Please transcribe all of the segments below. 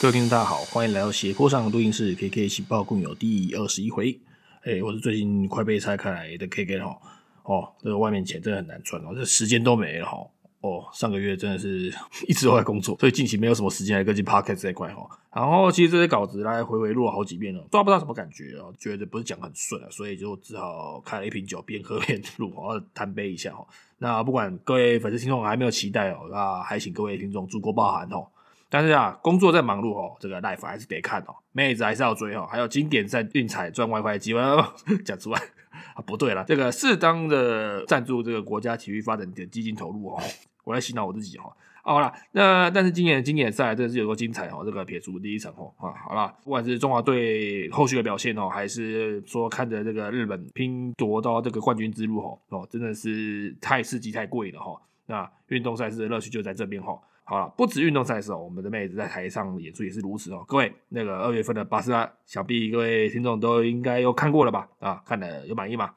各位听众大家好，欢迎来到斜坡上的录音室，K K 情报共有第二十一回。哎，我是最近快被拆开来的 K K 哈。哦，这个外面钱真的很难赚哦，这时间都没了哈。哦，上个月真的是 一直都在工作，所以近期没有什么时间来跟进 Podcast 这块哈。然后其实这些稿子来回回录了好几遍了，抓不到什么感觉哦，觉得不是讲很顺啊，所以就只好开了一瓶酒，边喝边录，然后贪杯一下哈。那不管各位粉丝听众还没有期待哦，那还请各位听众足够包涵哦。但是啊，工作在忙碌哦，这个 life 还是得看哦，妹子还是要追哦，还有经典在运彩赚 WiFi 机会 讲出来 啊，不对了，这个适当的赞助这个国家体育发展的基金投入哦，我来洗脑我自己哈。好了，那但是今年的经典赛真的是有个精彩哦，这个撇除第一场哦啊，好了，不管是中华队后续的表现哦，还是说看着这个日本拼夺到这个冠军之路哦，哦，真的是太刺激太贵了哈。那运动赛事的乐趣就在这边哈。好了，不止运动赛事哦，我们的妹子在台上演出也是如此哦。各位，那个二月份的巴斯拉，想必各位听众都应该有看过了吧？啊，看了有满意吗？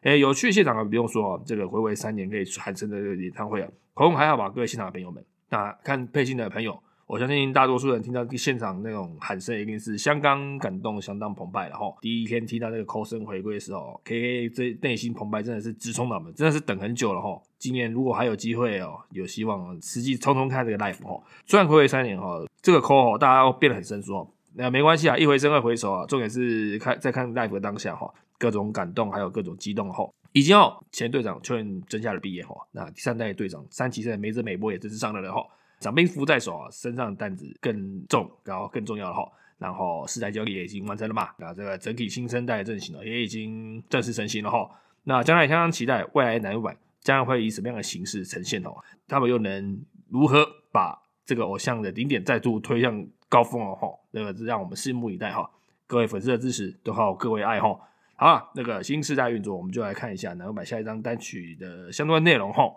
哎，有趣现场啊，不用说哦，这个回味三年可以喊声的演唱会啊，口红还好吧？各位现场的朋友们，那看配信的朋友。我相信大多数人听到现场那种喊声，一定是相当感动、相当澎湃的哈。第一天听到那个扣声回归的时候，K K 这内心澎湃真的是直冲脑门，真的是等很久了哈。今年如果还有机会哦，有希望实际冲冲看这个 life 哈。虽然回归三年哈，这个扣哦，大家变得很生疏哦。那没关系啊，一回生二回熟啊。重点是看在看 life 的当下哈，各种感动还有各种激动哈。已经哦，前队长邱元真下了毕业哈，那第三代队长三期生梅泽美波也真是上了了哈。掌兵符在手，身上的担子更重，然后更重要了哈。然后世代交易也已经完成了嘛，那这个整体新生代的阵型呢，也已经正式成型了哈。那将来相当期待未来男版将会以什么样的形式呈现哦？他们又能如何把这个偶像的顶点再度推向高峰了哈？那个让我们拭目以待哈。各位粉丝的支持都靠各位爱哈。好，那个新时代运作，我们就来看一下男版下一张单曲的相关内容哈。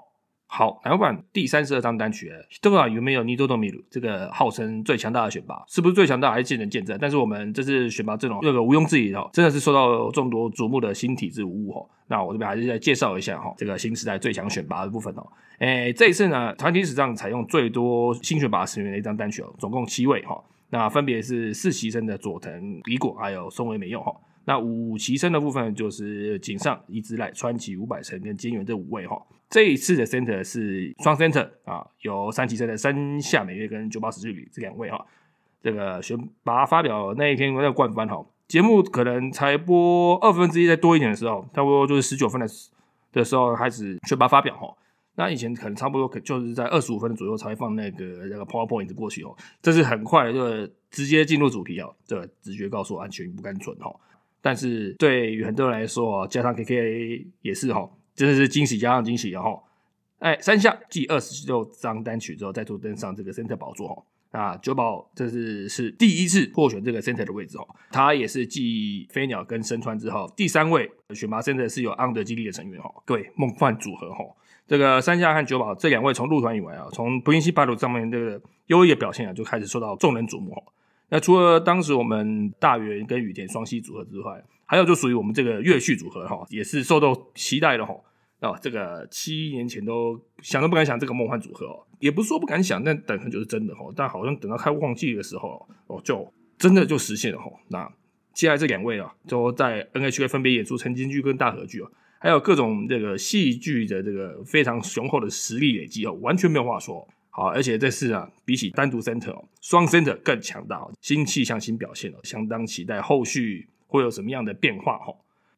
好，台版第三十二张单曲，不知道有没有尼多多米鲁这个号称最强大的选拔，是不是最强大还是见仁见智。但是我们这次选拔阵容，这个毋庸置疑的，真的是受到众多瞩目的新体制无误哦。那我这边还是再介绍一下哈，这个新时代最强选拔的部分哦。诶，这一次呢，团体史上采用最多新选拔成员的一张单曲哦，总共七位哈。那分别是四期生的佐藤李果，还有松尾美佑哈。那五期生的部分就是井上一之濑、川崎五百城跟金原这五位哈。这一次的 center 是双 center 啊，有三期生的山下美月跟九八十日里这两位哈。这个选拔发表那一天在冠番哈，节目可能才播二分之一再多一点的时候，差不多就是十九分的的时候开始选拔发表哈。那以前可能差不多可就是在二十五分左右才会放那个那个 PowerPoint 过去哦。这是很快就直接进入主题哦，这直觉告诉我安全不干蠢哈。但是对于很多人来说，加上 K K 也是哈，真的是惊喜加上惊喜，然后，哎，三下继二十六张单曲之后，再度登上这个 center 宝座哈。那九宝这是是第一次获选这个 center 的位置哈，他也是继飞鸟跟深川之后第三位选拔 center 是有 under 基地的成员哈。各位梦幻组合哈，这个三下和九宝这两位从入团以来啊，从不音西巴鲁上面这个优异的表现啊，就开始受到众人瞩目哈。那除了当时我们大原跟羽田双栖组合之外，还有就属于我们这个乐序组合哈，也是受到期待的哈。啊，这个七年前都想都不敢想这个梦幻组合哦，也不是说不敢想，但等很久是真的哈。但好像等到开旺季的时候哦，就真的就实现了哈。那接下来这两位啊，都在 NHK 分别演出晨间剧跟大合剧哦，还有各种这个戏剧的这个非常雄厚的实力累积哦，完全没有话说。好，而且这次啊，比起单独 center 哦，双 center 更强大哦，新气象、新表现哦，相当期待后续会有什么样的变化哈。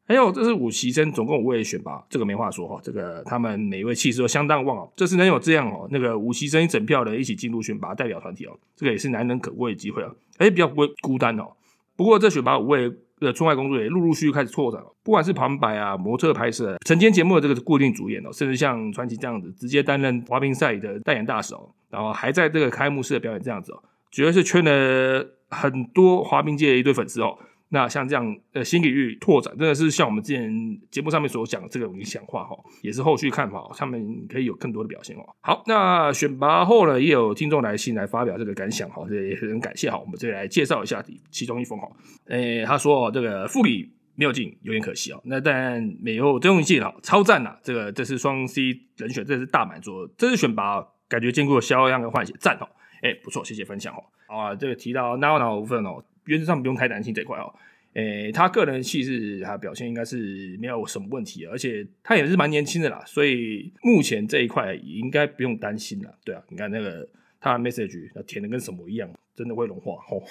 还有，这是五期生，总共五位选拔，这个没话说哈。这个他们每一位气势都相当旺哦，这次能有这样哦，那个五期生一整票的一起进入选拔代表团体哦，这个也是难能可贵的机会啊，哎比较不会孤单哦。不过这选拔五位。的村外工作也陆陆续续开始拓展了，不管是旁白啊、模特拍摄、晨间节目的这个固定主演哦，甚至像传奇这样子直接担任滑冰赛的代言大使哦，然后还在这个开幕式的表演这样子哦，绝对是圈了很多滑冰界的一堆粉丝哦。那像这样呃新领域拓展，真的是像我们之前节目上面所讲的这个理想化哈，也是后续看法，他们可以有更多的表现哦。好，那选拔后呢，也有听众来信来发表这个感想哈，这也很感谢哈。我们这里来介绍一下其中一封哈，诶，他说这个副理没有进，有点可惜哦。那但没有真用进了，超赞呐！这个这是双 C 人选，这是大满足，这是选拔感觉兼顾了肖央跟换血赞哦。哎，不错，谢谢分享哦。好啊，这个提到 Now Now 部分哦，原则上不用太担心这块哦。诶，他个人气势他表现应该是没有什么问题，而且他也是蛮年轻的啦，所以目前这一块应该不用担心了。对啊，你看那个他的 message 填的跟什么一样，真的会融化哦。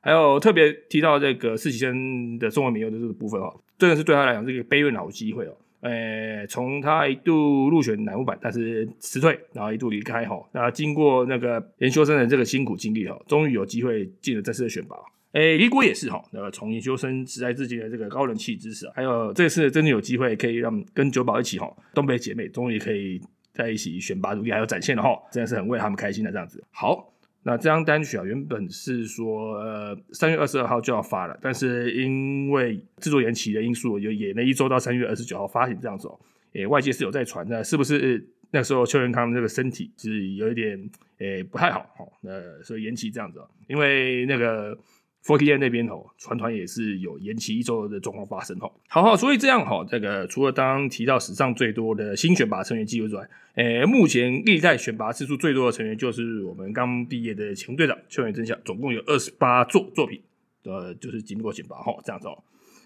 还有特别提到这个实习生的中文名优的这个部分哦，真的是对他来讲是一个悲运好机会哦。诶，从他一度入选南五版，但是辞退，然后一度离开哈，那经过那个研修生的这个辛苦经历哈，终于有机会进了这次的选拔。诶，李果也是哈，那个从研究生时代至今的这个高人气知识，还有这次真的有机会可以让跟九宝一起哈，东北姐妹终于可以在一起选拔独立还有展现了哈，真的是很为他们开心的这样子。好，那这张单曲啊，原本是说呃三月二十二号就要发了，但是因为制作延期的因素，就延了一周到三月二十九号发行这样子哦。诶，外界是有在传的，是不是那时候邱元康这个身体是有一点诶不太好哈？呃，所以延期这样子哦，因为那个。Forty Eight 那边哦，船团也是有延期一周的状况发生哦。好好，所以这样哈，这个除了刚刚提到史上最多的新选拔成员记录之外，诶，目前历代选拔次数最多的成员就是我们刚毕业的前队长秋元真相，总共有二十八作作品，呃，就是经过选拔哈，这样子哦。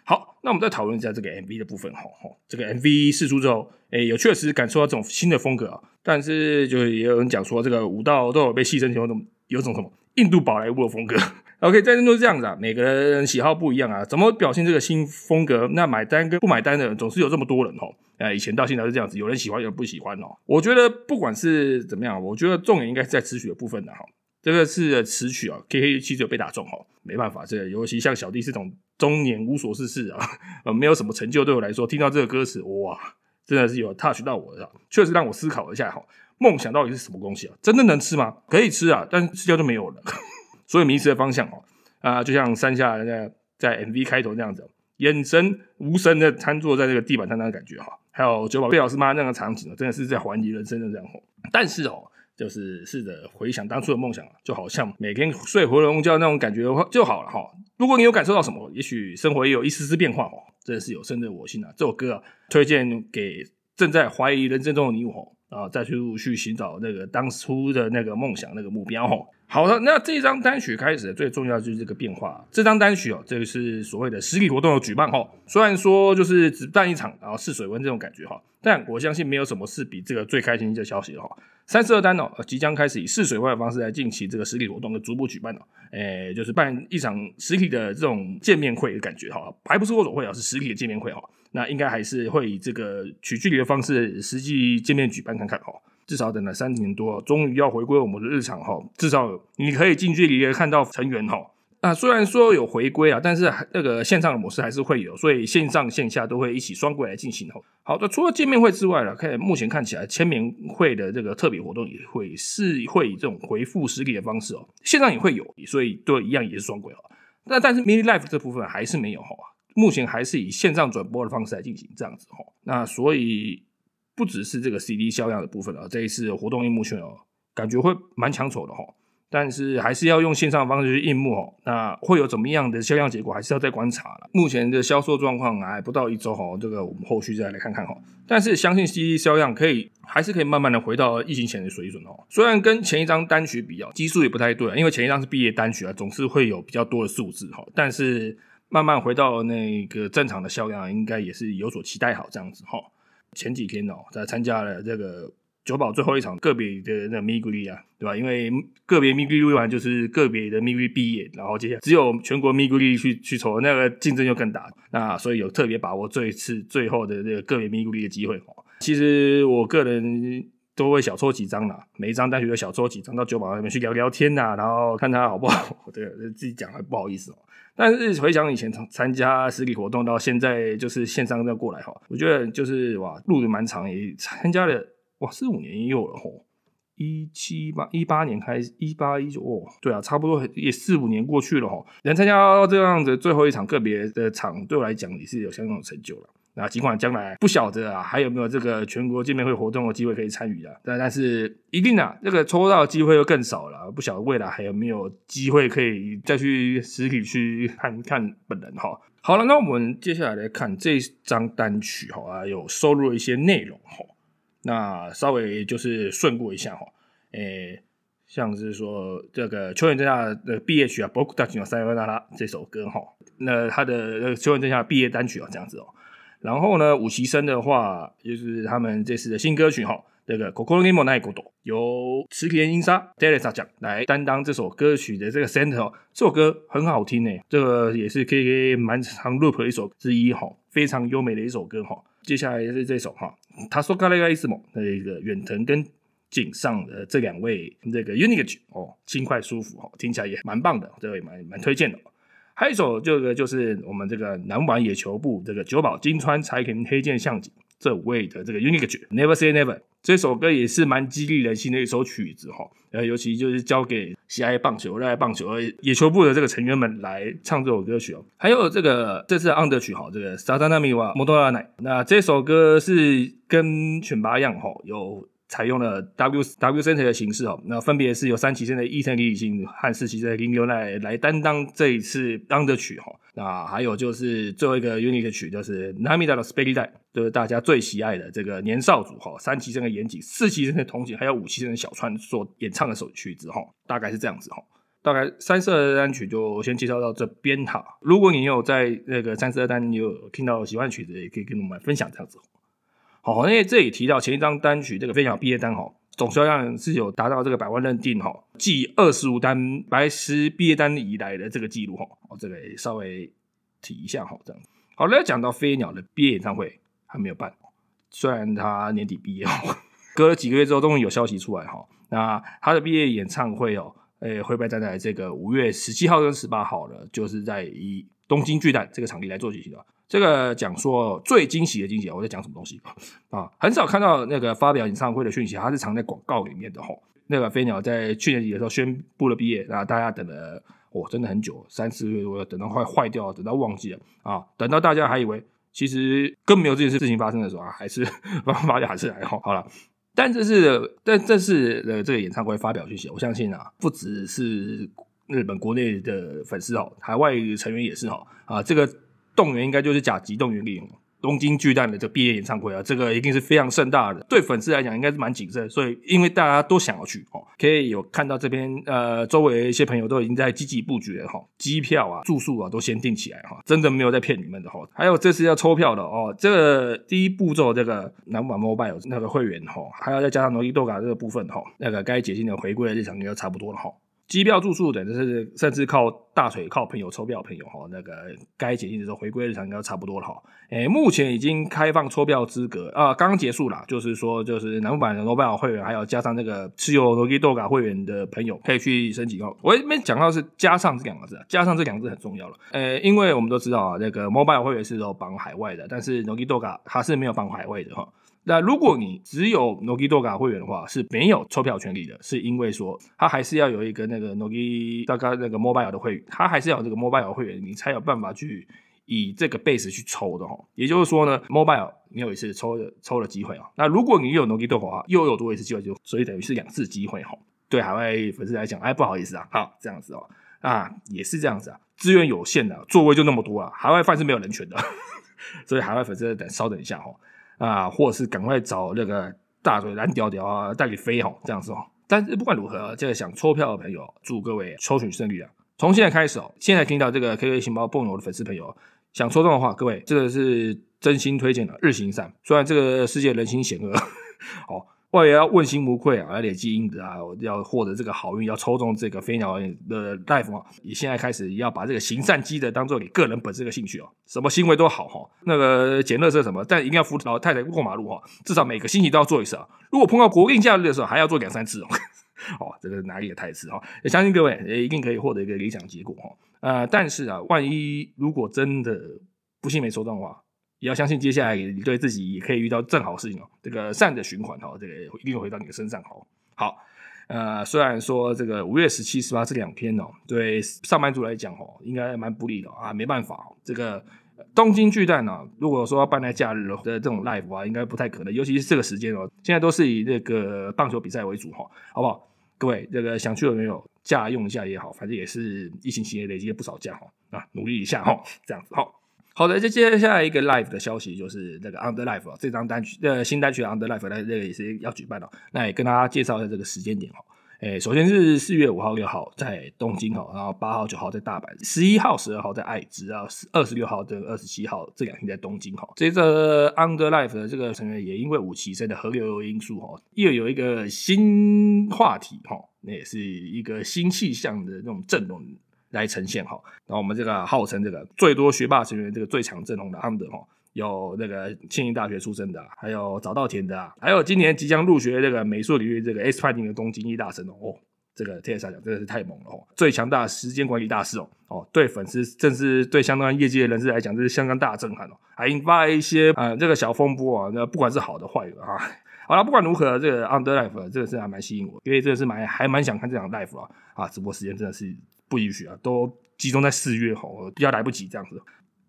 好，那我们再讨论一下这个 MV 的部分哈。哈，这个 MV 试出之后，诶，有确实感受到这种新的风格啊，但是就也有人讲说，这个舞蹈都有被戏称成种有种什么印度宝莱坞的风格。OK，在这就是这样子啊，每个人喜好不一样啊，怎么表现这个新风格？那买单跟不买单的人总是有这么多人哦。哎，以前到现在是这样子，有人喜欢，有人不喜欢哦。我觉得不管是怎么样，我觉得重点应该是在词曲的部分的哈。这个是词曲啊，K K 其实有被打中哦，没办法，这尤其像小弟这种中年无所事事啊，呃，没有什么成就，对我来说，听到这个歌词，哇，真的是有 touch 到我的，确实让我思考了一下哈，梦想到底是什么东西啊？真的能吃吗？可以吃啊，但吃掉就没有了。所以迷失的方向哦，啊，就像山下在在 MV 开头那样子，眼神无神的瘫坐在这个地板上那种感觉哈，还有九宝贝老师妈那个场景真的是在怀疑人生的这样哦。但是哦，就是试着回想当初的梦想，就好像每天睡回笼觉那种感觉的话就好了哈。如果你有感受到什么，也许生活也有一丝丝变化哦，真的是有深的我心啊。这首歌啊，推荐给正在怀疑人生中的你我啊，再去去寻找那个当初的那个梦想那个目标哦。好的，那这张单曲开始最重要就是这个变化。这张单曲哦，这个是所谓的实体活动的举办哈。虽然说就是只办一场，然后试水温这种感觉哈，但我相信没有什么是比这个最开心的消息了哈。三十二单哦，即将开始以试水温的方式来进行这个实体活动的逐步举办哦。诶，就是办一场实体的这种见面会的感觉哈，还不是握手会啊，是实体的见面会哈。那应该还是会以这个取距离的方式实际见面举办看看哈。至少等了三年多，终于要回归我们的日常哈。至少你可以近距离的看到成员哈。那虽然说有回归啊，但是那个线上的模式还是会有，所以线上线下都会一起双轨来进行哈。好的，除了见面会之外了，看目前看起来签名会的这个特别活动也会是会以这种回复实体的方式哦，线上也会有，所以都一样也是双轨哦。那但是 mini life 这部分还是没有哈，目前还是以线上转播的方式来进行这样子哈。那所以。不只是这个 CD 销量的部分啊，这一次活动印幕券哦，感觉会蛮抢手的哈。但是还是要用线上的方式去印幕哦，那会有怎么样的销量结果，还是要再观察了。目前的销售状况还不到一周哈，这个我们后续再来看看哈。但是相信 CD 销量可以，还是可以慢慢的回到疫情前的水准哦。虽然跟前一张单曲比较，基数也不太对，因为前一张是毕业单曲啊，总是会有比较多的数字哈。但是慢慢回到那个正常的销量，应该也是有所期待好这样子哈。前几天哦，在参加了这个九保最后一场个别的那咪咕哩啊，对吧？因为个别咪咕哩完就是个别的咪咕哩毕业，然后接下来只有全国咪咕哩去去筹，那个竞争就更大。那所以有特别把握这一次最后的这个个别咪咕哩的机会哦。其实我个人都会小抽几张啦，每一张单曲都小抽几张到九保那边去聊聊天呐，然后看他好不好。对，自己讲还不好意思哦。但是回想以前参参加实体活动到现在就是线上再过来哈，我觉得就是哇路的蛮长，也参加了哇四五年也有了吼，一七八一八年开始一八一九哦，对啊，差不多也四五年过去了哈，能参加到这样子最后一场个别的场，对我来讲也是有相当的成就了。那尽管将来不晓得啊，还有没有这个全国见面会活动的机会可以参与的，但但是一定啊，这个抽到的机会又更少了。不晓得未来还有没有机会可以再去实体去看看本人哈。好了，那我们接下来来看这张单曲哈啊，有收录一些内容哈。那稍微就是顺过一下哈，诶，像是说这个秋元真夏的毕业曲啊，包括大吉三月那拉这首歌哈，那他的秋元真夏毕业单曲啊这样子哦。然后呢，武崎生的话就是他们这次的新歌曲哈。这个《Kokoro ni mo nai koto》由池田英沙 d e r e s a 讲来担当这首歌曲的这个 center，这首歌很好听诶，这个也是 K K 蛮长 loop 的一首之一哈，非常优美的一首歌哈。接下来是这首哈，他说 Kare 什么？那个远藤跟井上的这两位这个 Unique 哦，轻快舒服哈，听起来也蛮棒的，这个也蛮蛮推荐的。还有一首这个就是我们这个南丸野球部这个久保金川柴田黑剑相景这五位的这个 Unique 曲，Never Say Never。这首歌也是蛮激励人心的一首曲子哈，呃，尤其就是交给喜爱棒球、热爱棒球而野球部的这个成员们来唱这首歌曲哦。还有这个这次 under 曲哈，这个萨达纳米瓦摩多拉奈，那这首歌是跟犬拔一样哈，有。采用了 W W center 的形式哦，那分别是由三崎生的伊藤理星和四崎生的林流奈来担当这一次 under 曲哈。那还有就是最后一个 unique 曲，就是 Namida 的 Spaghetti，就是大家最喜爱的这个年少组哈，三崎生的岩井，四崎生的同井，还有五崎生的小川所演唱的首曲子哈，大概是这样子哈。大概三十二单曲就先介绍到这边哈。如果你有在那个三十二单你有听到喜欢曲子，也可以跟我们分享这样子。好，因为这里提到前一张单曲这个飞鸟毕业单哈，总销量是有达到这个百万认定哈，继二十五单白石毕业单以来的这个记录哈，我这个稍微提一下哈，这样。好了，讲到飞鸟的毕业演唱会还没有办，虽然他年底毕业哈，隔了几个月之后终于有消息出来哈，那他的毕业演唱会哦，诶，会被站在这个五月十七号跟十八号了，就是在以东京巨蛋这个场地来做举行的。这个讲说最惊喜的惊喜，我在讲什么东西啊？很少看到那个发表演唱会的讯息，它是藏在广告里面的吼。那个飞鸟在去年底的时候宣布了毕业，然后大家等了，哦，真的很久，三四个月，我等到快坏掉，等到忘记了啊，等到大家还以为其实根本没有这件事情发生的时候啊，还是 发表还是来好好了。但这是但这次的这个演唱会发表讯息，我相信啊，不只是日本国内的粉丝哦，海外成员也是哈啊，这个。动员应该就是甲级动员令，东京巨蛋的这毕业演唱会啊，这个一定是非常盛大的。对粉丝来讲，应该是蛮谨慎，所以因为大家都想要去哦，可以有看到这边呃，周围一些朋友都已经在积极布局了哈，机票啊、住宿啊都先订起来哈，真的没有在骗你们的哈。还有这次要抽票的哦，这个第一步骤这个南版 mobile 那个会员哈，还要再加上罗伊豆卡这个部分哈，那个该解禁的回归的日常应该差不多了哈。机票住宿等，就是甚至靠大腿、靠朋友抽票，朋友哈，那个该解禁的时候回归日常应该差不多了哈。诶，目前已经开放抽票资格啊，刚刚结束了，就是说，就是南部版的罗贝尔会员，还有加上那个持有罗基多卡会员的朋友，可以去申请哦。我没讲到是加上这两个字，加上这两个字很重要了。诶，因为我们都知道啊，那个 mobile 会员是有绑海外的，但是罗基多卡它是没有绑海外的哈。那如果你只有 Nogi Doga 会员的话，是没有抽票权利的，是因为说他还是要有一个那个 Nogi Doga 那个 Mobile 的会员，他还是要有这个 Mobile 会员，你才有办法去以这个 base 去抽的哈。也就是说呢，Mobile 你有一次抽的抽的机会啊。那如果你有 Nogi Doga 的话，又有多一次机会，就所以等于是两次机会哈。对海外粉丝来讲，哎，不好意思啊，好这样子哦，啊也是这样子啊，资源有限的，座位就那么多啊，海外饭是没有人权的，所以海外粉丝等稍等一下哈。啊，或者是赶快找那个大嘴蓝屌屌啊，带你飞哦，这样子哦。但是不管如何，这个想抽票的朋友，祝各位抽取胜利啊！从现在开始哦，现在听到这个 K K 情报蹦友的粉丝朋友，想抽中的话，各位这个是真心推荐的日行善。虽然这个世界人心险恶，哦。我也要问心无愧啊，要累积阴德啊，要获得这个好运，要抽中这个飞鸟的大夫啊！你现在开始要把这个行善积德当做你个人本身的兴趣哦，什么行为都好哈，那个捡乐色什么，但一定要扶老太太过马路哈，至少每个星期都要做一次啊。如果碰到国定假日的时候，还要做两三次哦。哦，这个哪里也太次哈，也相信各位也一定可以获得一个理想结果哈。呃，但是啊，万一如果真的不幸没抽中的话，也要相信，接下来你对自己也可以遇到正好事情哦。这个善的循环哦，这个一定会回到你的身上哦。好，呃，虽然说这个五月十七、十八这两天哦，对上班族来讲哦，应该蛮不利的啊。没办法，这个东京巨蛋呢，如果说要办在假日的这种 live 啊，应该不太可能。尤其是这个时间哦，现在都是以那个棒球比赛为主哈，好不好？各位，这个想去的朋友，假用一下也好，反正也是疫情期间累积了不少假哈啊，努力一下哈，这样子好。好的，接接下来一个 live 的消息，就是那个 Under Life 这张单曲，呃，新单曲 Under Life，那这个也是要举办的，那也跟大家介绍一下这个时间点哈。诶，首先是四月五号、六号在东京哈，然后八号、九号在大阪，十一号、十二号在爱知，然后二十六号跟二十七号这两天在东京哈。接着 Under Life 的这个成员也因为武崎生的河流因素哈，又有一个新话题哈，那也是一个新气象的那种阵容来呈现哈。然后我们这个号称这个最多学霸成员这个最强阵容的 Under 哈。有那个庆应大学出身的，还有早稻田的，还有今年即将入学这个美术领域这个 S Fighting 的东京一大神哦，这个 T S 讲真的是太猛了哦，最强大时间管理大师哦哦，对粉丝甚至对相当业界人士来讲，这是相当大的震撼哦，还引发了一些啊这个小风波啊，那不管是好的坏的啊，好了，不管如何，这个 Under Life 这个是还蛮吸引我，因为真的是蛮还蛮想看这场 Life 啊啊，直播时间真的是不允许啊，都集中在四月哦，比较来不及这样子。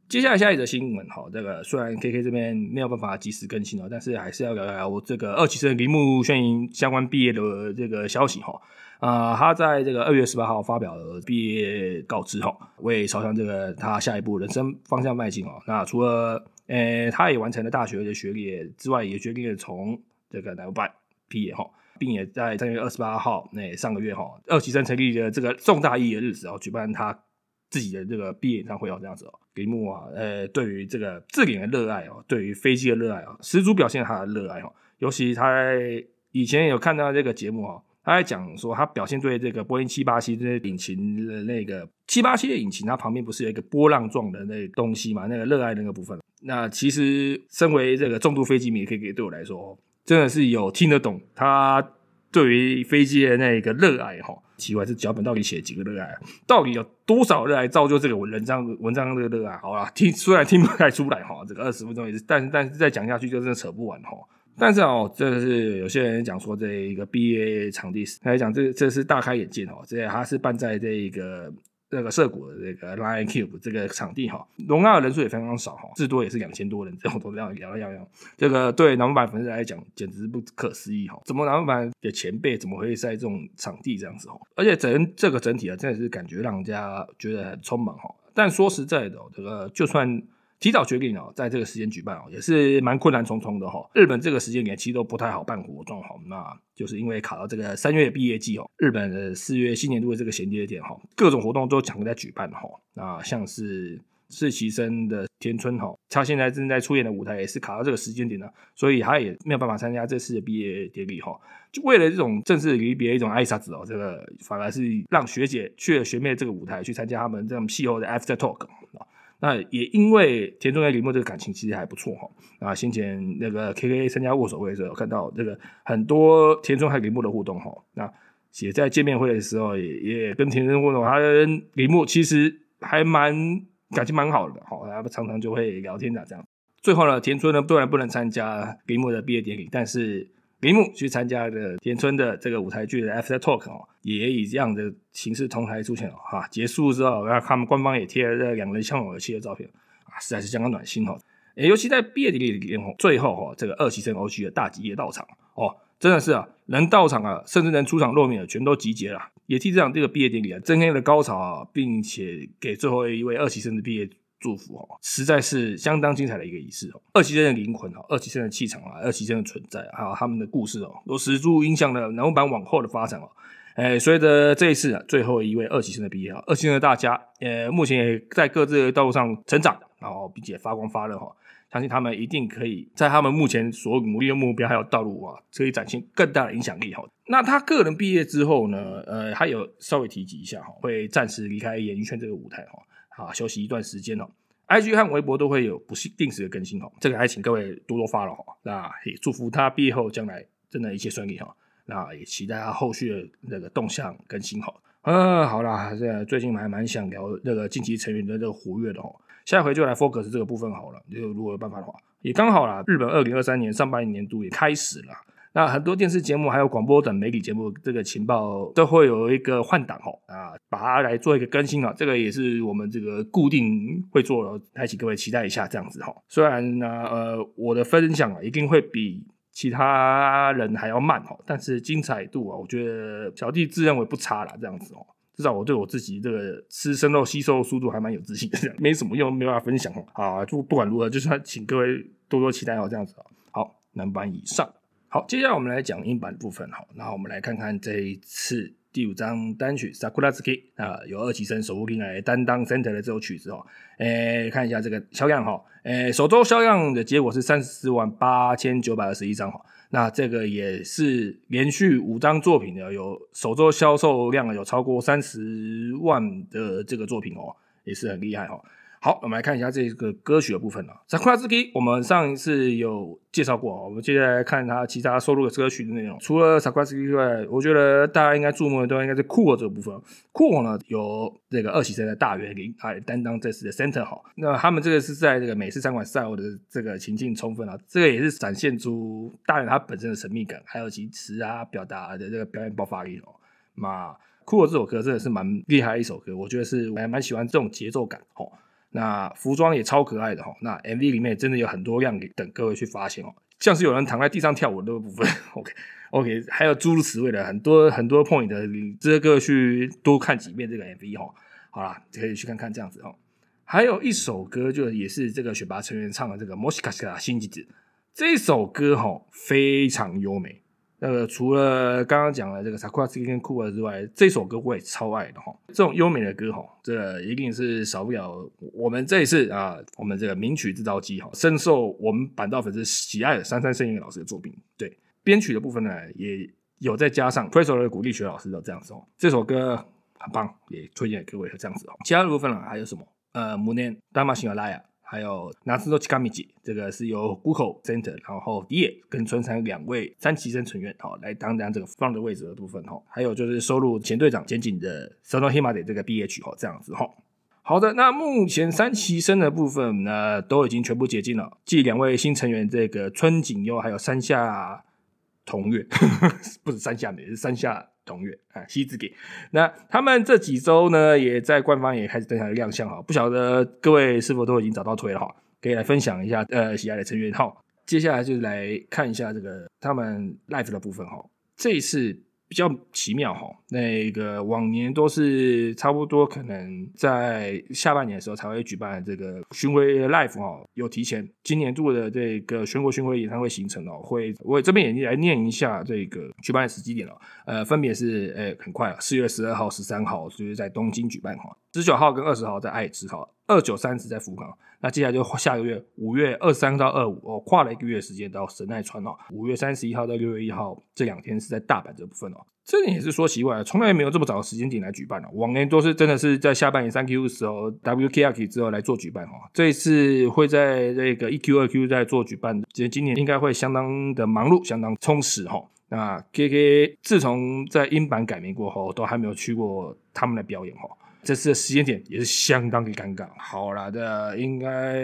接下来下一则新闻哈，这个虽然 K K 这边没有办法及时更新哦，但是还是要聊聊我这个二期生铃木炫英相关毕业的这个消息哈。啊，他在这个二月十八号发表了毕业告知哈，为朝向这个他下一步人生方向迈进哦。那除了呃，他也完成了大学的学业之外，也决定了从这个南办毕业哈，并也在三月二十八号那上个月哈，二期生成立的这个重大意义的日子哦，举办他。自己的这个毕业演唱会哦，这样子哦，铃木啊，呃，对于这个自己的热爱哦，对于飞机的热爱哦，十足表现他的热爱哦。尤其他以前有看到这个节目哦，他在讲说他表现对这个波音七八七这些引擎的那个七八七的引擎，它旁边不是有一个波浪状的那东西嘛？那个热爱那个部分。那其实身为这个重度飞机迷，可以给对我来说，真的是有听得懂他对于飞机的那个热爱哈。奇怪，这脚本到底写几个热爱？到底有多少热爱造就这个文章文章的热爱？好了，听虽然听不太出来哈，这个二十分钟也是，但是但是再讲下去就真的扯不完哈。但是哦，这是有些人讲说这一个 BA 场地，来讲这这是大开眼界哦，这他是办在这一个。这个涩谷的这个 Lion Cube 这个场地哈，容纳的人数也非常少哈，至多也是两千多人，这种都这样聊聊聊。这个对南版粉丝来讲，简直不可思议哈！怎么南版的前辈怎么会在这种场地这样子哈？而且整这个整体啊，真的是感觉让人家觉得很匆忙哈。但说实在的，这个就算。提早决定哦，在这个时间举办哦，也是蛮困难重重的哈。日本这个时间点其实都不太好办活动哈，那就是因为卡到这个三月毕业季哦，日本的四月新年度的这个衔接点哈，各种活动都抢在举办哈。那像是实习生的田村哈，他现在正在出演的舞台也是卡到这个时间点呢，所以他也没有办法参加这次的毕业典礼哈。就为了这种正式离别一种挨杀子哦，这个反而是让学姐去了学妹这个舞台去参加他们这种气候的 after talk。那也因为田中跟铃木这个感情其实还不错哈。啊，先前那个 K K A 参加握手会的时候，看到这个很多田中和铃木的互动哈。那也在见面会的时候，也也跟田中互动，他跟铃木其实还蛮感情蛮好的哈。他们常常就会聊天的这样。最后呢，田村呢虽然不能参加铃木的毕业典礼，但是。铃木去参加的田村的这个舞台剧的 After Talk 哦，也以这样的形式同台出现了哈。结束之后，然后他们官方也贴了这两人相拥而泣的照片啊，实在是相当暖心哈。尤其在毕业典礼里面，最后哈，这个二期生 O G 的大吉也到场哦，真的是啊，能到场啊，甚至能出场露面的全都集结了，也替这场这个毕业典礼啊，增添了高潮啊，并且给最后一位二期生的毕业。祝福哦，实在是相当精彩的一个仪式哦。二期生的灵魂哦，二期生的气场啊，二期生的存在，还有他们的故事哦，都十足影响了南木版往后的发展哦。哎，随着这一次啊，最后一位二期生的毕业啊，二期生的大家，呃，目前也在各自的道路上成长，然后并且发光发热哈。相信他们一定可以在他们目前所努力的目标还有道路啊，可以展现更大的影响力哈。那他个人毕业之后呢，呃，还有稍微提及一下哈，会暂时离开演艺圈这个舞台哈。啊，休息一段时间哦。IG 和微博都会有不定时的更新哦，这个还请各位多多发了哈。那也祝福他毕业后将来真的一切顺利哈。那也期待他后续的那个动向更新哈。嗯，好啦，这最近还蛮想聊那个晋级成员的这个活跃的哦。下回就来 focus 这个部分好了，就如果有办法的话，也刚好啦。日本二零二三年上半年度也开始了。那很多电视节目还有广播等媒体节目，这个情报都会有一个换档哦，啊，把它来做一个更新啊，这个也是我们这个固定会做的，还请各位期待一下这样子哈。虽然呢，呃，我的分享啊一定会比其他人还要慢哦，但是精彩度啊，我觉得小弟自认为不差啦，这样子哦，至少我对我自己这个吃生肉吸收速度还蛮有自信的，没什么用，没办法分享哦。啊，就不管如何，就是请各位多多期待哦，这样子哦。好，南版以上。好，接下来我们来讲英版部分哈。那我们来看看这一次第五张单曲《Sakura Ski》啊，由二级生守护平来担当 center 的这首曲子哦。诶，看一下这个销量哈。诶，首周销量的结果是三十四万八千九百二十一张哈。那这个也是连续五张作品的有首周销售量有超过三十万的这个作品哦，也是很厉害哈。好，我们来看一下这个歌曲的部分啊。Sakura z k i 我们上一次有介绍过我们接下来看他其他收录的歌曲的内容。除了 Sakura z k i 之外，我觉得大家应该注目的都应该是酷我这个部分。酷我呢，有这个二喜生的大园林来担当这次的 center 哈。那他们这个是在这个美式餐馆赛后的这个情境充分啊，这个也是展现出大园他本身的神秘感，还有其词啊表达的这个表演爆发力哦。那酷我这首歌真的是蛮厉害一首歌，我觉得是我还蛮喜欢这种节奏感哦。那服装也超可爱的哈，那 MV 里面真的有很多亮点等各位去发现哦，像是有人躺在地上跳舞的部分，OK OK，还有诸如此类的很多很多 point 的，这个去多看几遍这个 MV 哈。好啦，可以去看看这样子哦。还有一首歌就也是这个选拔成员唱的这个《莫西卡西卡新吉子》，这首歌哈非常优美。那个除了刚刚讲的这个《Sakura s k i 跟《酷儿之外，这首歌我也超爱的哈。这种优美的歌哈，这一定是少不了我们这一次啊，我们这个名曲制造机哈，深受我们板道粉丝喜爱的三三圣音老师的作品。对编曲的部分呢，也有再加上推手的鼓励学老师的这样子哦。这首歌很棒，也推荐给各位这样子哦。其他的部分呢，还有什么？呃，母年大马西亚拉雅。还有拿斯多奇卡米吉，这个是由谷口 center，然后迪野跟春山两位三期生成员，好来担当这个放的位置的部分哈。还有就是收录前队长简景的 Sono Hima 的这个 BH 哈，这样子哈。好的，那目前三期生的部分呢，都已经全部解禁了。继两位新成员这个春景优还有山下同月，不是山下美，是山下。同月啊，西子给那他们这几周呢，也在官方也开始登台亮相哈，不晓得各位是否都已经找到推了哈，可以来分享一下呃喜爱的成员哈。接下来就来看一下这个他们 live 的部分哈，这一次。比较奇妙哈，那个往年都是差不多，可能在下半年的时候才会举办这个巡回 live 哈，有提前。今年度的这个全国巡回演唱会行程哦，会我这边也来念一下这个举办的时机点了。呃，分别是呃很快，四月十二号、十三号就是在东京举办哈，十九号跟二十号在爱知哈，二九三十在福冈。那接下来就下个月五月二三到二五哦，跨了一个月时间到神奈川哦。五月三十一号到六月一号这两天是在大阪这部分哦。这点也是说奇怪，从来没有这么早的时间点来举办了。往年都是真的是在下半年三 Q 的时候，WKRK 之后来做举办哈。这一次会在这个一 Q 二 Q 在做举办，其实今年应该会相当的忙碌，相当充实哈。那 KK 自从在英版改名过后，都还没有去过他们的表演哈。这次的时间点也是相当的尴尬。好了的，应该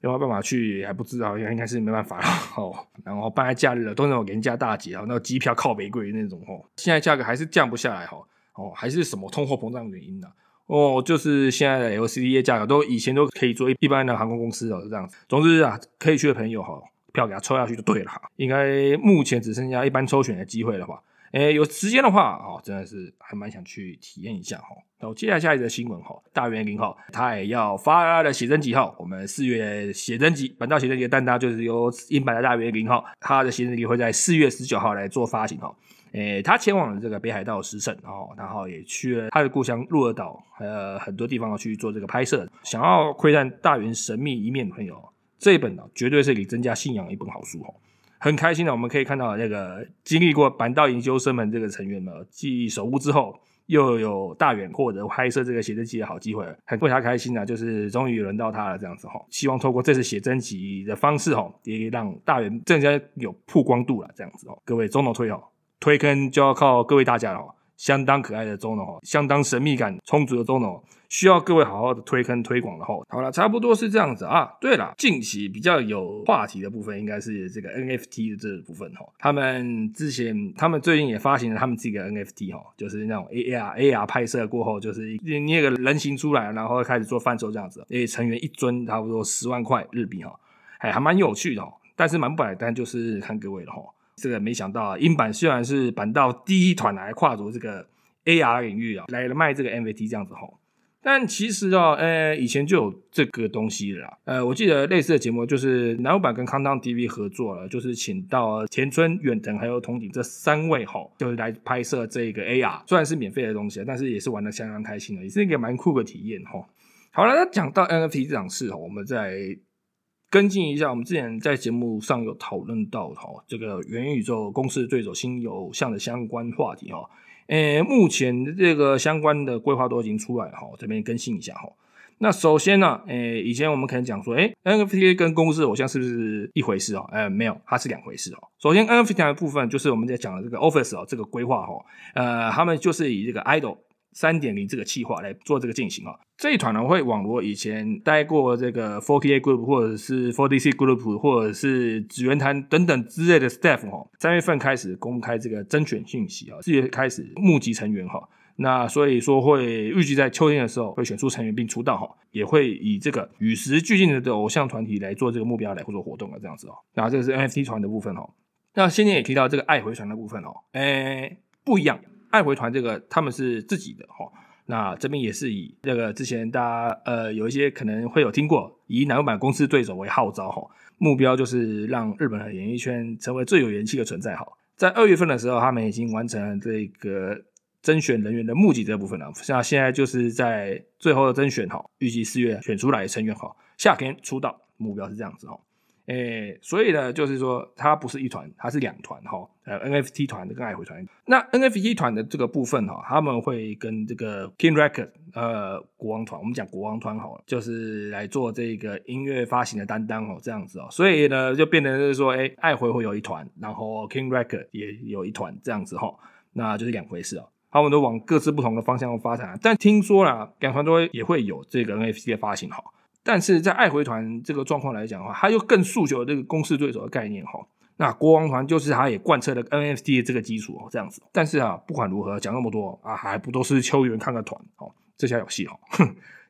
有没有办法去还不知道，应该应该是没办法了 哦。然后办在假日了，都那种廉价大节啊，那机票靠北贵那种哦。现在价格还是降不下来哈。哦，还是什么通货膨胀原因呢？哦，就是现在的 LCD 价格都以前都可以做一般的航空公司哦，是这样子。总之啊，可以去的朋友哈，票给他抽下去就对了哈。应该目前只剩下一般抽选的机会了吧。诶，有时间的话，哦，真的是还蛮想去体验一下哈。然后接下来下一则新闻哈，大元零号，他也要发的写真集哈。我们四月写真集，本道写真集的担当就是由英版的大元零号，他的写真集会在四月十九号来做发行哈。诶，他前往了这个北海道十胜哦，然后也去了他的故乡鹿儿岛，呃，很多地方去做这个拍摄。想要窥探大元神秘一面的朋友，这一本呢，绝对是你增加信仰的一本好书哈。很开心的，我们可以看到那个经历过板道研究生们这个成员呢，继守屋之后，又有大远获得拍摄这个写真集的好机会，很为他开心啊！就是终于轮到他了，这样子哈。希望透过这次写真集的方式哈，也让大远更加有曝光度了，这样子哦。各位中农推哦，推坑就要靠各位大家了哦。相当可爱的中农哦，相当神秘感充足的中农，需要各位好好的推坑推广的哈。好了，差不多是这样子啊。对了，近期比较有话题的部分，应该是这个 NFT 的这部分哈。他们之前，他们最近也发行了他们自己的 NFT 哈，就是那种 AR AR 拍摄过后，就是捏个人形出来，然后开始做贩售这样子。诶，成员一尊差不多十万块日币哈，还还蛮有趣的，但是蛮不买单，就是看各位了哈。这个没想到啊，英版虽然是版道第一团来跨足这个 AR 领域啊，来了卖这个 N V T 这样子吼，但其实哦，呃，以前就有这个东西了。呃，我记得类似的节目就是南无版跟康当 TV 合作了，就是请到田村远藤还有筒井这三位吼，就是来拍摄这个 AR，虽然是免费的东西，但是也是玩的相当开心的，也是一个蛮酷的体验吼。好了，那讲到 NFT 这档事吼，我们再跟进一下，我们之前在节目上有讨论到哈，这个元宇宙公司对手新有项的相关话题哈。诶，目前这个相关的规划都已经出来了哈，这边更新一下哈。那首先呢，诶，以前我们可能讲说，诶 n f t 跟公司偶像是不是一回事哦？诶，没有，它是两回事哦。首先，NFT 的部分就是我们在讲的这个 Office 哦，这个规划哈，呃，他们就是以这个 Idol。三点零这个计划来做这个进行啊，这一团呢会网罗以前待过这个 Forty A Group 或者是 Forty C Group 或者是紫源潭等等之类的 staff 哈，三月份开始公开这个甄选信息啊，四月开始募集成员哈，那所以说会预计在秋天的时候会选出成员并出道哈，也会以这个与时俱进的偶像团体来做这个目标来做活动啊，这样子哦，那这个是 NFT 团的部分哦，那先前也提到这个爱回传的部分哦，诶不一样。爱回团这个他们是自己的哈，那这边也是以那个之前大家呃有一些可能会有听过，以南无版公司对手为号召哈，目标就是让日本的演艺圈成为最有元气的存在哈。在二月份的时候，他们已经完成了这个甄选人员的募集这部分了，像现在就是在最后的甄选哈，预计四月选出来成员哈，夏天出道，目标是这样子哈。诶，所以呢，就是说它不是一团，它是两团哈。呃，NFT 团跟爱回团。那 NFT 团的这个部分哈，他们会跟这个 King Record 呃国王团，我们讲国王团好了，就是来做这个音乐发行的担当哦，这样子哦。所以呢，就变成是说，哎，爱回会有一团，然后 King Record 也有一团这样子哈，那就是两回事哦。他们都往各自不同的方向发展，但听说啦，两团都也会有这个 NFT 的发行哈。但是在爱回团这个状况来讲的话，它又更诉求这个公司对手的概念哈。那国王团就是它也贯彻了 NFT 的这个基础哦，这样子。但是啊，不管如何讲那么多啊，还不都是邱元康的团哦？这下有戏哦。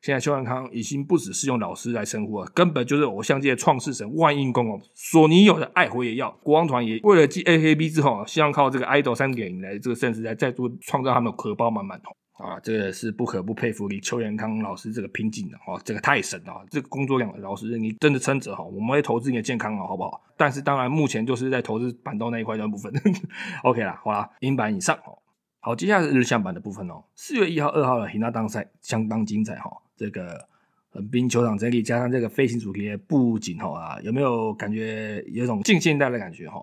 现在邱元康已经不只是用老师来称呼了，根本就是偶像界创世神万应公哦。索尼有的爱回也要，国王团也为了继 AKB 之后，希望靠这个 idol 三点零来这个甚至来再度创造他们的荷包满满哦。啊，这个是不可不佩服你邱元康老师这个拼劲的哦，这个太神了，这个工作量，老师你真的撑着哈，我们会投资你的健康啊，好不好？但是当然目前就是在投资板豆那一块的部分，OK 啦，好啦，银板以上哦。好，接下来是日向版的部分哦。四月一号、二号的 Hina 当赛相当精彩哈，这个横滨球场整理加上这个飞行主题的布景哈啊，有没有感觉有种近现代的感觉哈？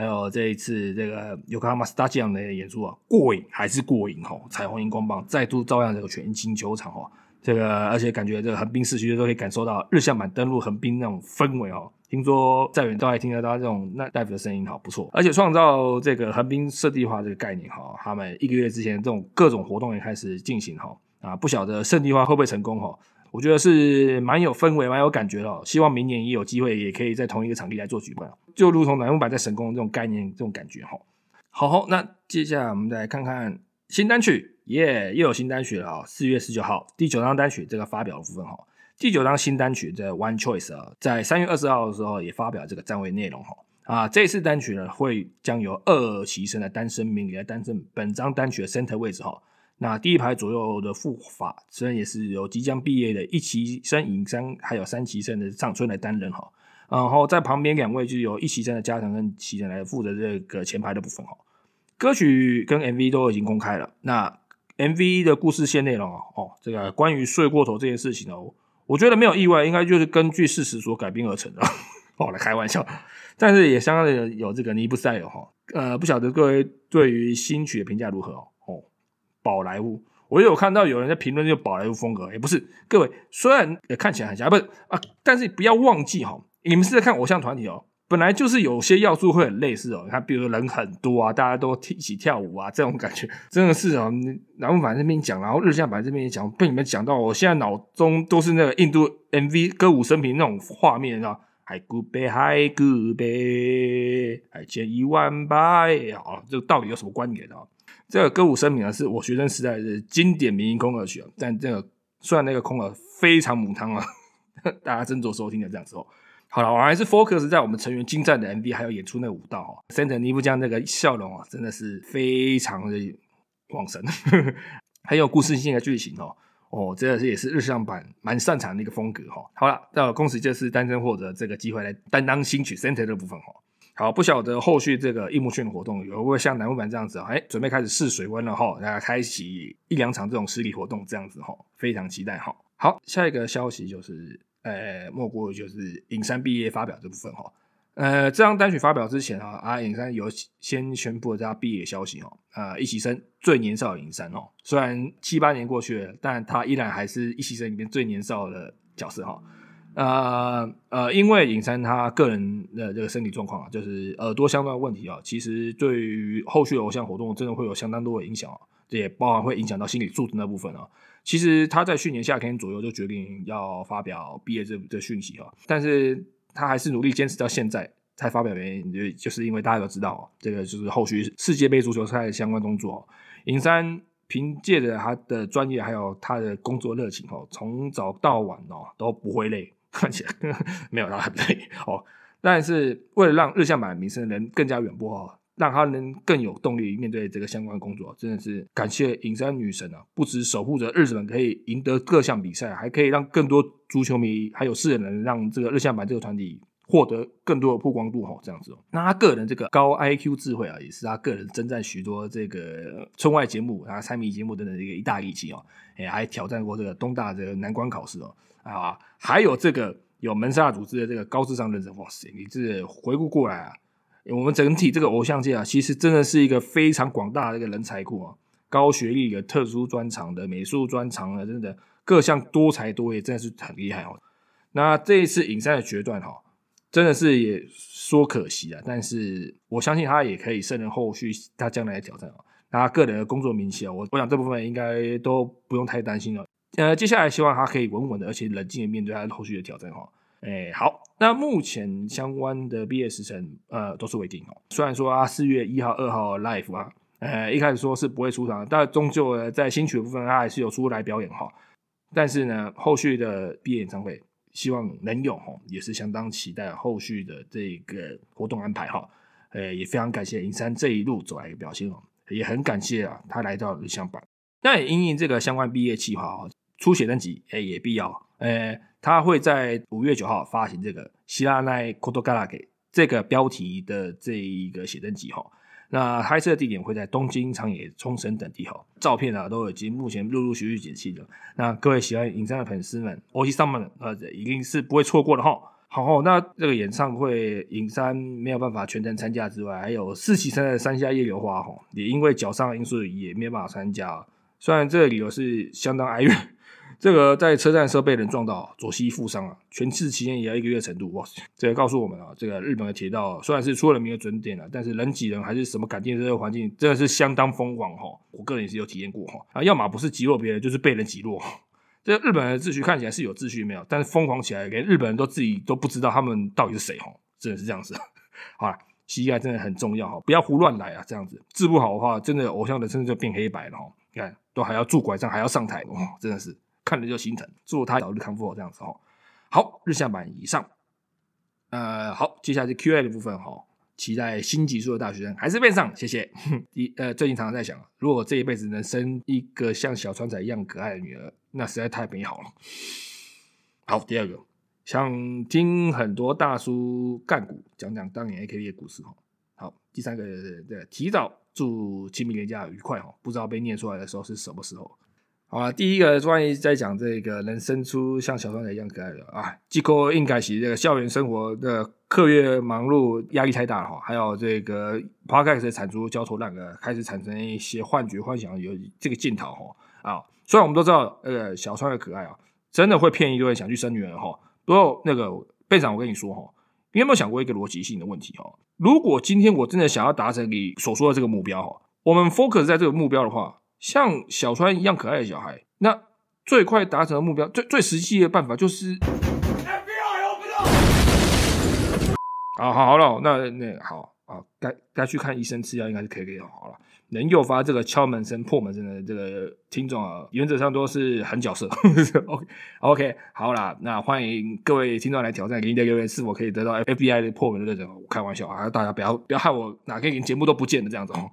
还有这一次这个 Yokohama Stadium 的演出啊，过瘾还是过瘾哈！彩虹荧光棒再度照亮这个全新球场哈，这个而且感觉这个横滨市区都可以感受到日向版登陆横滨那种氛围哦。听说在远都还听得到这种那大夫的声音，好不错。而且创造这个横滨设地化这个概念哈，他们一个月之前这种各种活动也开始进行哈啊，不晓得圣地化会不会成功哈？我觉得是蛮有氛围、蛮有感觉的。希望明年也有机会，也可以在同一个场地来做举办，就如同南木版在神宫这种概念、这种感觉哈。好，那接下来我们再来看看新单曲，耶，又有新单曲了啊！四月十九号第九张单曲这个发表的部分哈，第九张新单曲的 One Choice 啊，在三月二十号的时候也发表这个站位内容哈。啊，这次单曲呢会将由二期生的单身名来担任本张单曲的 center 位置哈。那第一排左右的副法，虽然也是由即将毕业的一期生尹山，还有三期生的上春来担任哈。然后在旁边两位就由一期生的加藤跟齐人来负责这个前排的部分哈。歌曲跟 MV 都已经公开了。那 MV 的故事线内容哦，这个关于睡过头这件事情哦，我觉得没有意外，应该就是根据事实所改编而成的。哦，来开玩笑，但是也相当的有这个尼布赛尔哈。呃，不晓得各位对于新曲的评价如何哦？哦宝莱坞，我有看到有人在评论这个宝莱坞风格，也不是各位，虽然也看起来很像，不是啊，但是不要忘记哈，你们是在看偶像团体哦，本来就是有些要素会很类似哦，你看，比如人很多啊，大家都一起跳舞啊，这种感觉真的是哦，南木版这边讲，然后日向版这边也讲，被你们讲到，我现在脑中都是那个印度 MV 歌舞升平那种画面啊，海古贝海古贝，海千一万百，好，这个到底有什么关联啊？这个歌舞升平啊，是我学生时代的经典民音空耳曲啊。但这个虽然那个空耳非常母汤啊，大家斟酌收听的这样子哦。好了，我还是 focus 在我们成员精湛的 MV，还有演出那舞蹈哈。森藤尼夫将那个笑容啊，真的是非常的旺盛，很有故事性的剧情哦。哦，这个是也是日向版蛮擅长的一个风格哈。好了，那恭喜这次单身获得这个机会来担当新曲 center 的部分哈。好，不晓得后续这个樱木炫的活动有不会像南木版这样子哎，准备开始试水温了哈，大家开启一两场这种实体活动这样子哈，非常期待哈。好，下一个消息就是呃，莫过就是影山毕业发表这部分哈。呃，这张单曲发表之前啊，阿影山有先宣布了他毕业消息哦。呃，一起生最年少的影山哦，虽然七八年过去了，但他依然还是一起生里面最年少的角色哈。呃呃，因为影山他个人的这个身体状况啊，就是耳朵相关的问题啊，其实对于后续的偶像活动真的会有相当多的影响啊，这也包含会影响到心理素质那部分啊。其实他在去年夏天左右就决定要发表毕业这的讯息哈，但是。他还是努力坚持到现在才发表原因，就就是因为大家都知道，这个就是后续世界杯足球赛的相关动作。尹山凭借着他的专业还有他的工作热情哦，从早到晚哦都不会累，看起来没有他很累哦。但是为了让日向版名声能更加远播哦，让他能更有动力面对这个相关工作，真的是感谢尹山女神啊！不止守护着日本可以赢得各项比赛，还可以让更多。足球迷还有世人能让这个日向版这个团体获得更多的曝光度哈，这样子哦。那他个人这个高 IQ 智慧啊，也是他个人征战许多这个春外节目啊、猜谜节目等等的一个一大利器哦。也，还挑战过这个东大这个难关考试哦。啊，还有这个有门萨组织的这个高智商认证，哇塞！你这回顾过来啊，我们整体这个偶像界啊，其实真的是一个非常广大的一个人才库啊，高学历的、特殊专长的、美术专长的，真的。各项多才多艺，真的是很厉害哦。那这一次影山的决断哈，真的是也说可惜啊。但是我相信他也可以胜任后续他将来的挑战哦。他个人的工作名气啊，我我想这部分应该都不用太担心了。呃，接下来希望他可以稳稳的，而且冷静的面对他后续的挑战哈。哎，好，那目前相关的毕业时程呃都是未定哦。虽然说啊四月一号、二号 live 啊，呃一开始说是不会出场，但终究在新曲的部分他还是有出来表演哈。但是呢，后续的毕业演唱会希望能有哈，也是相当期待后续的这个活动安排哈。呃，也非常感谢银山这一路走来的表现哦，也很感谢啊，他来到日向版。那也因应这个相关毕业计划哦，出写真集哎也必要。呃，他会在五月九号发行这个希拉奈科多嘎拉给这个标题的这一个写真集哈。那拍摄地点会在东京、长野、冲绳等地哈，照片啊都已经目前陆陆续续解析了。那各位喜欢影山的粉丝们，欧西上们呃一定是不会错过的哈。好，那这个演唱会影山没有办法全程参加之外，还有四期生的山下叶流花哈，也因为脚伤因素也没办法参加。虽然这个理由是相当哀怨。这个在车站的时候被人撞到，左膝负伤啊，全次期间也要一个月程度。哇，这个告诉我们啊，这个日本的铁道虽然是出了名的准点了，但是人挤人还是什么感电这个环境真的是相当疯狂哈。我个人也是有体验过哈啊，要么不是挤落别人，就是被人挤落。这日本的秩序看起来是有秩序没有，但是疯狂起来，连日本人都自己都不知道他们到底是谁哈，真的是这样子。好了，膝盖真的很重要哈，不要胡乱来啊，这样子治不好的话，真的偶像的身就变黑白了哈。你看，都还要拄拐杖，还要上台，哇，真的是。看着就心疼，祝他早日康复这样子哦。好，日向版以上，呃，好，接下来是 Q&A 的部分哈。期待新级数的大学生还是变上，谢谢。一呃，最近常常在想，如果这一辈子能生一个像小川仔一样可爱的女儿，那实在太美好了。好，第二个，想听很多大叔干股讲讲当年 AKB 的故事哈。好，第三个，对，提早祝清明年假愉快哈。不知道被念出来的时候是什么时候。好啊，第一个关于在讲这个能生出像小双仔一样可爱的啊，机构应该是这个校园生活的课业忙碌压力太大了哈，还有这个 podcast 产出焦头烂额，开始产生一些幻觉幻想，有这个镜头哈啊。虽然我们都知道呃小川的可爱啊，真的会骗一堆人想去生女儿哈。不过那个贝长，我跟你说哈，你有没有想过一个逻辑性的问题哈？如果今天我真的想要达成你所说的这个目标哈，我们 focus 在这个目标的话。像小川一样可爱的小孩，那最快达成的目标，最最实际的办法就是。好好好了，那那好啊，该该去看医生吃药，应该是可以可以好了。能诱发这个敲门声、破门声的这个听众啊，原则上都是狠角色。OK OK，好啦，那欢迎各位听众来挑战，给你的留言是否可以得到 FBI 的破门的那种？开玩笑啊，大家不要不要害我哪天连节目都不见的这样子哦。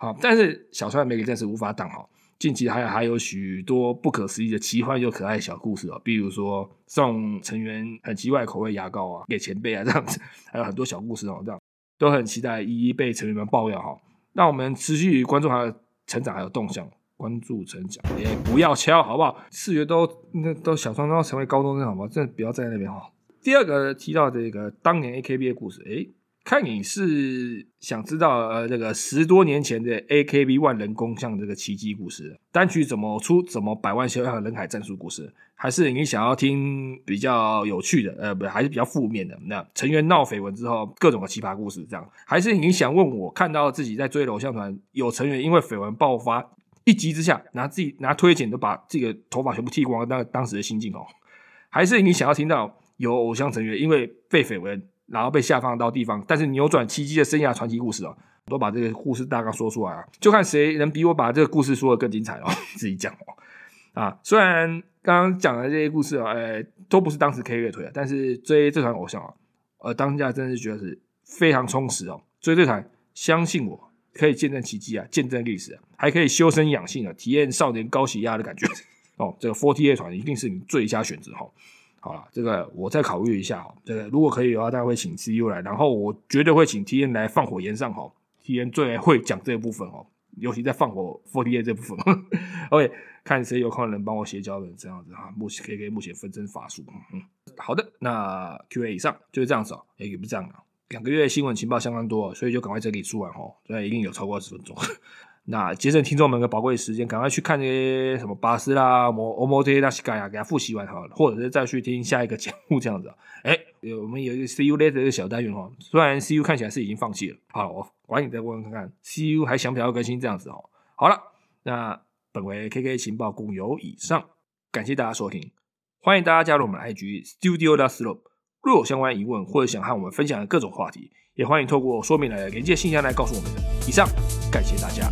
好，但是小川的美丽真是无法挡哈。近期还还有许多不可思议的奇幻又可爱小故事哦，比如说送成员很奇怪口味牙膏啊给前辈啊这样子，还有很多小故事哦，这样都很期待一一被成员们爆料哈。让我们持续关注他的成长还有动向，关注成长，也不要敲好不好？四月都那都小双都要成为高中生好吗？真的不要在那边哈。第二个提到这个当年 AKB 的故事，诶。看你是想知道呃这个十多年前的 AKB 万人攻向这个奇迹故事，单曲怎么出怎么百万销量人海战术故事，还是你想要听比较有趣的呃不还是比较负面的那成员闹绯闻之后各种的奇葩故事这样，还是你想问我看到自己在追偶像团有成员因为绯闻爆发一急之下拿自己拿推剪都把自己头发全部剃光那当时的心境哦，还是你想要听到有偶像成员因为被绯闻。然后被下放到地方，但是扭转奇迹的生涯传奇故事哦，都把这个故事大纲说出来啊，就看谁能比我把这个故事说的更精彩哦，自己讲哦。啊，虽然刚刚讲的这些故事啊，哎，都不是当时 K 乐推的，但是追这团偶像啊，呃，当下真的是觉得是非常充实哦。追这团，相信我可以见证奇迹啊，见证历史，还可以修身养性啊，体验少年高血压的感觉 哦。这个 Forty 乐团一定是你最佳选择哈。好了，这个我再考虑一下哦。这个如果可以的话，大家会请 CU 来，然后我绝对会请 TN 来放火炎上哈。TN 最会讲这部分哦，尤其在放火 Forty 这部分。OK，看谁有空能帮我写脚本这样子哈。目前 KK 目前分身法术，嗯，好的，那 QA 以上就是这样子哦。哎，也不是这样的，两个月新闻情报相当多，所以就赶快整理出完哦。所以一定有超过二十分钟。那节省听众们的宝贵时间，赶快去看那些什么巴斯啦、摩欧摩这拉西盖啊，给他复习完好了，或者是再去听下一个节目这样子。哎，我们有一个 See you later 的小单元哈，虽然 See you 看起来是已经放弃了，好，我管你再问问看看，See you 还想不想要更新这样子哦？好了，那本回 KK 情报共有以上，感谢大家收听，欢迎大家加入我们 IG Studio l a s l o p 若有相关疑问或者想和我们分享的各种话题，也欢迎透过说明栏连接信箱来告诉我们的。以上，感谢大家。